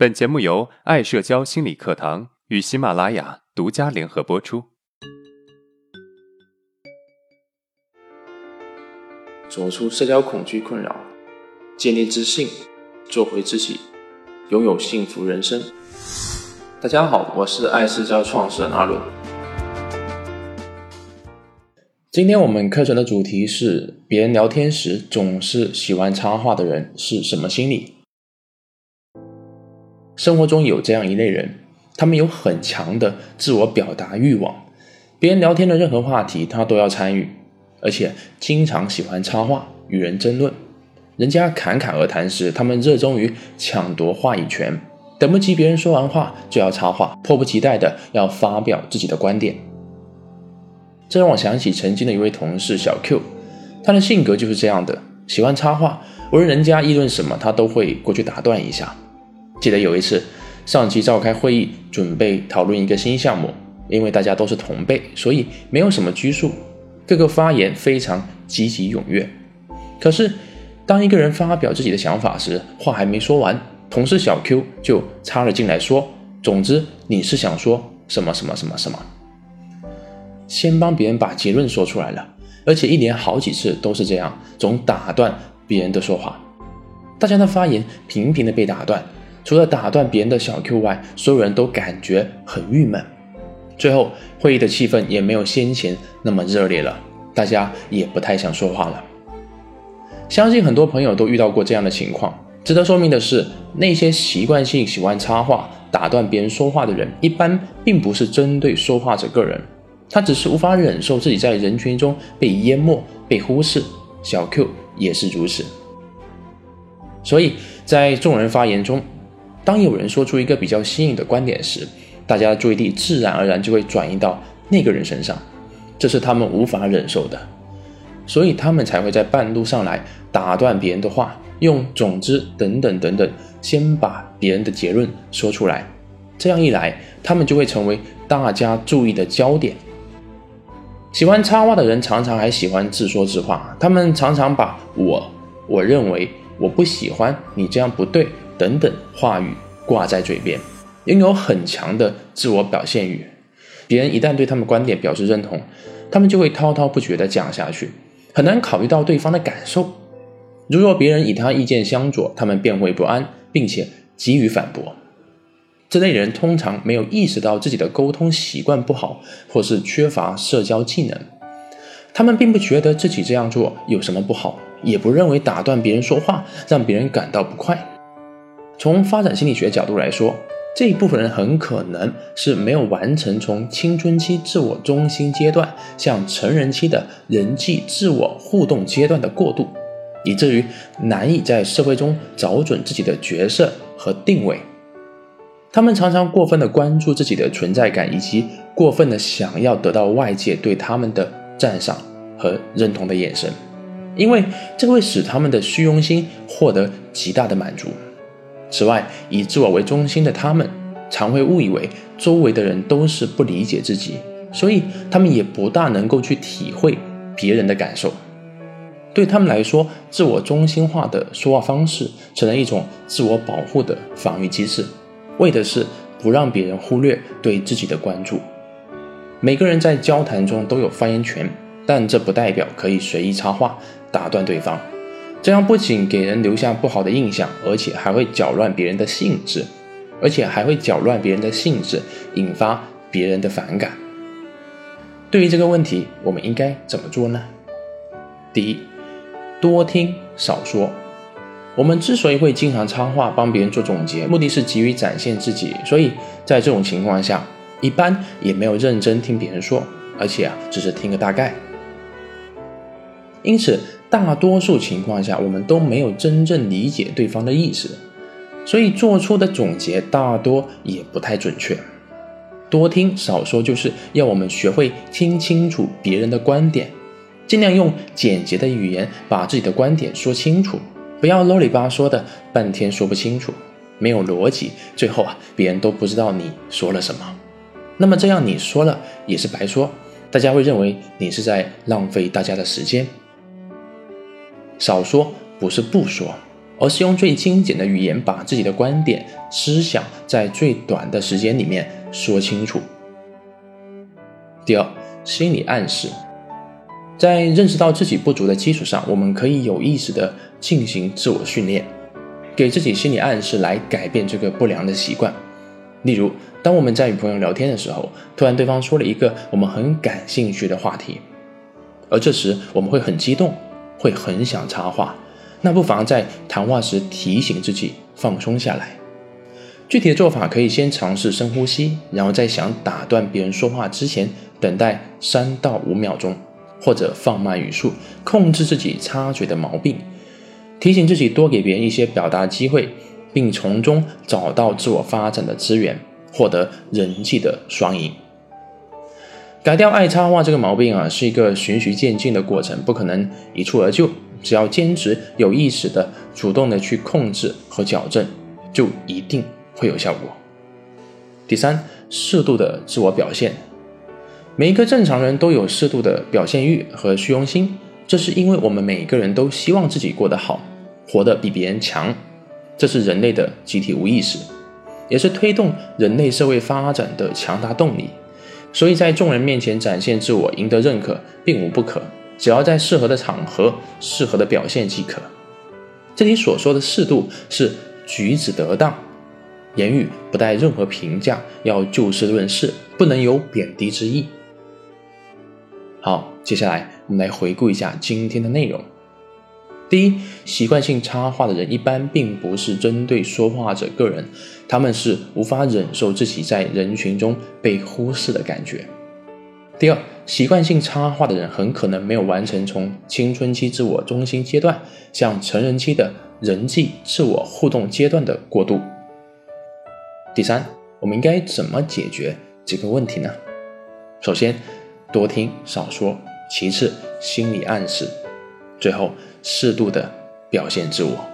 本节目由爱社交心理课堂与喜马拉雅独家联合播出。走出社交恐惧困扰，建立自信，做回自己，拥有幸福人生。大家好，我是爱社交创始人阿伦。今天我们课程的主题是：别人聊天时总是喜欢插话的人是什么心理？生活中有这样一类人，他们有很强的自我表达欲望，别人聊天的任何话题他都要参与，而且经常喜欢插话与人争论。人家侃侃而谈时，他们热衷于抢夺话语权，等不及别人说完话就要插话，迫不及待的要发表自己的观点。这让我想起曾经的一位同事小 Q，他的性格就是这样的，喜欢插话，无论人家议论什么，他都会过去打断一下。记得有一次，上级召开会议，准备讨论一个新项目，因为大家都是同辈，所以没有什么拘束，各个发言非常积极踊跃。可是，当一个人发表自己的想法时，话还没说完，同事小 Q 就插了进来，说：“总之，你是想说什么什么什么什么？”先帮别人把结论说出来了，而且一连好几次都是这样，总打断别人的说话。大家的发言频频的被打断，除了打断别人的小 Q 外，所有人都感觉很郁闷。最后，会议的气氛也没有先前那么热烈了，大家也不太想说话了。相信很多朋友都遇到过这样的情况。值得说明的是，那些习惯性喜欢插话、打断别人说话的人，一般并不是针对说话者个人。他只是无法忍受自己在人群中被淹没、被忽视，小 Q 也是如此。所以在众人发言中，当有人说出一个比较新颖的观点时，大家的注意力自然而然就会转移到那个人身上，这是他们无法忍受的，所以他们才会在半路上来打断别人的话，用“总之”等等等等，先把别人的结论说出来。这样一来，他们就会成为大家注意的焦点。喜欢插话的人常常还喜欢自说自话，他们常常把我、我认为、我不喜欢你这样不对等等话语挂在嘴边，拥有很强的自我表现欲。别人一旦对他们观点表示认同，他们就会滔滔不绝地讲下去，很难考虑到对方的感受。如若别人与他意见相左，他们便会不安，并且急于反驳。这类人通常没有意识到自己的沟通习惯不好，或是缺乏社交技能。他们并不觉得自己这样做有什么不好，也不认为打断别人说话让别人感到不快。从发展心理学角度来说，这一部分人很可能是没有完成从青春期自我中心阶段向成人期的人际自我互动阶段的过渡，以至于难以在社会中找准自己的角色和定位。他们常常过分的关注自己的存在感，以及过分的想要得到外界对他们的赞赏和认同的眼神，因为这会使他们的虚荣心获得极大的满足。此外，以自我为中心的他们，常会误以为周围的人都是不理解自己，所以他们也不大能够去体会别人的感受。对他们来说，自我中心化的说话方式成了一种自我保护的防御机制。为的是不让别人忽略对自己的关注。每个人在交谈中都有发言权，但这不代表可以随意插话打断对方。这样不仅给人留下不好的印象，而且还会搅乱别人的兴致，而且还会搅乱别人的兴致，引发别人的反感。对于这个问题，我们应该怎么做呢？第一，多听少说。我们之所以会经常插话帮别人做总结，目的是急于展现自己，所以在这种情况下，一般也没有认真听别人说，而且啊，只是听个大概。因此，大多数情况下，我们都没有真正理解对方的意思，所以做出的总结大多也不太准确。多听少说，就是要我们学会听清楚别人的观点，尽量用简洁的语言把自己的观点说清楚。不要啰里吧嗦的半天说不清楚，没有逻辑，最后啊，别人都不知道你说了什么。那么这样你说了也是白说，大家会认为你是在浪费大家的时间。少说不是不说，而是用最精简的语言把自己的观点、思想在最短的时间里面说清楚。第二，心理暗示，在认识到自己不足的基础上，我们可以有意识的进行自我训练，给自己心理暗示来改变这个不良的习惯。例如，当我们在与朋友聊天的时候，突然对方说了一个我们很感兴趣的话题，而这时我们会很激动，会很想插话。那不妨在谈话时提醒自己放松下来。具体的做法可以先尝试深呼吸，然后在想打断别人说话之前，等待三到五秒钟，或者放慢语速，控制自己插嘴的毛病，提醒自己多给别人一些表达机会，并从中找到自我发展的资源，获得人际的双赢。改掉爱插话这个毛病啊，是一个循序渐进的过程，不可能一蹴而就。只要坚持有意识的、主动的去控制和矫正，就一定会有效果。第三，适度的自我表现。每一个正常人都有适度的表现欲和虚荣心，这是因为我们每一个人都希望自己过得好，活得比别人强，这是人类的集体无意识，也是推动人类社会发展的强大动力。所以在众人面前展现自我，赢得认可，并无不可。只要在适合的场合、适合的表现即可。这里所说的适度是举止得当，言语不带任何评价，要就事论事，不能有贬低之意。好，接下来我们来回顾一下今天的内容。第一，习惯性插话的人一般并不是针对说话者个人，他们是无法忍受自己在人群中被忽视的感觉。第二，习惯性插话的人很可能没有完成从青春期自我中心阶段向成人期的人际自我互动阶段的过渡。第三，我们应该怎么解决这个问题呢？首先，多听少说；其次，心理暗示；最后，适度的表现自我。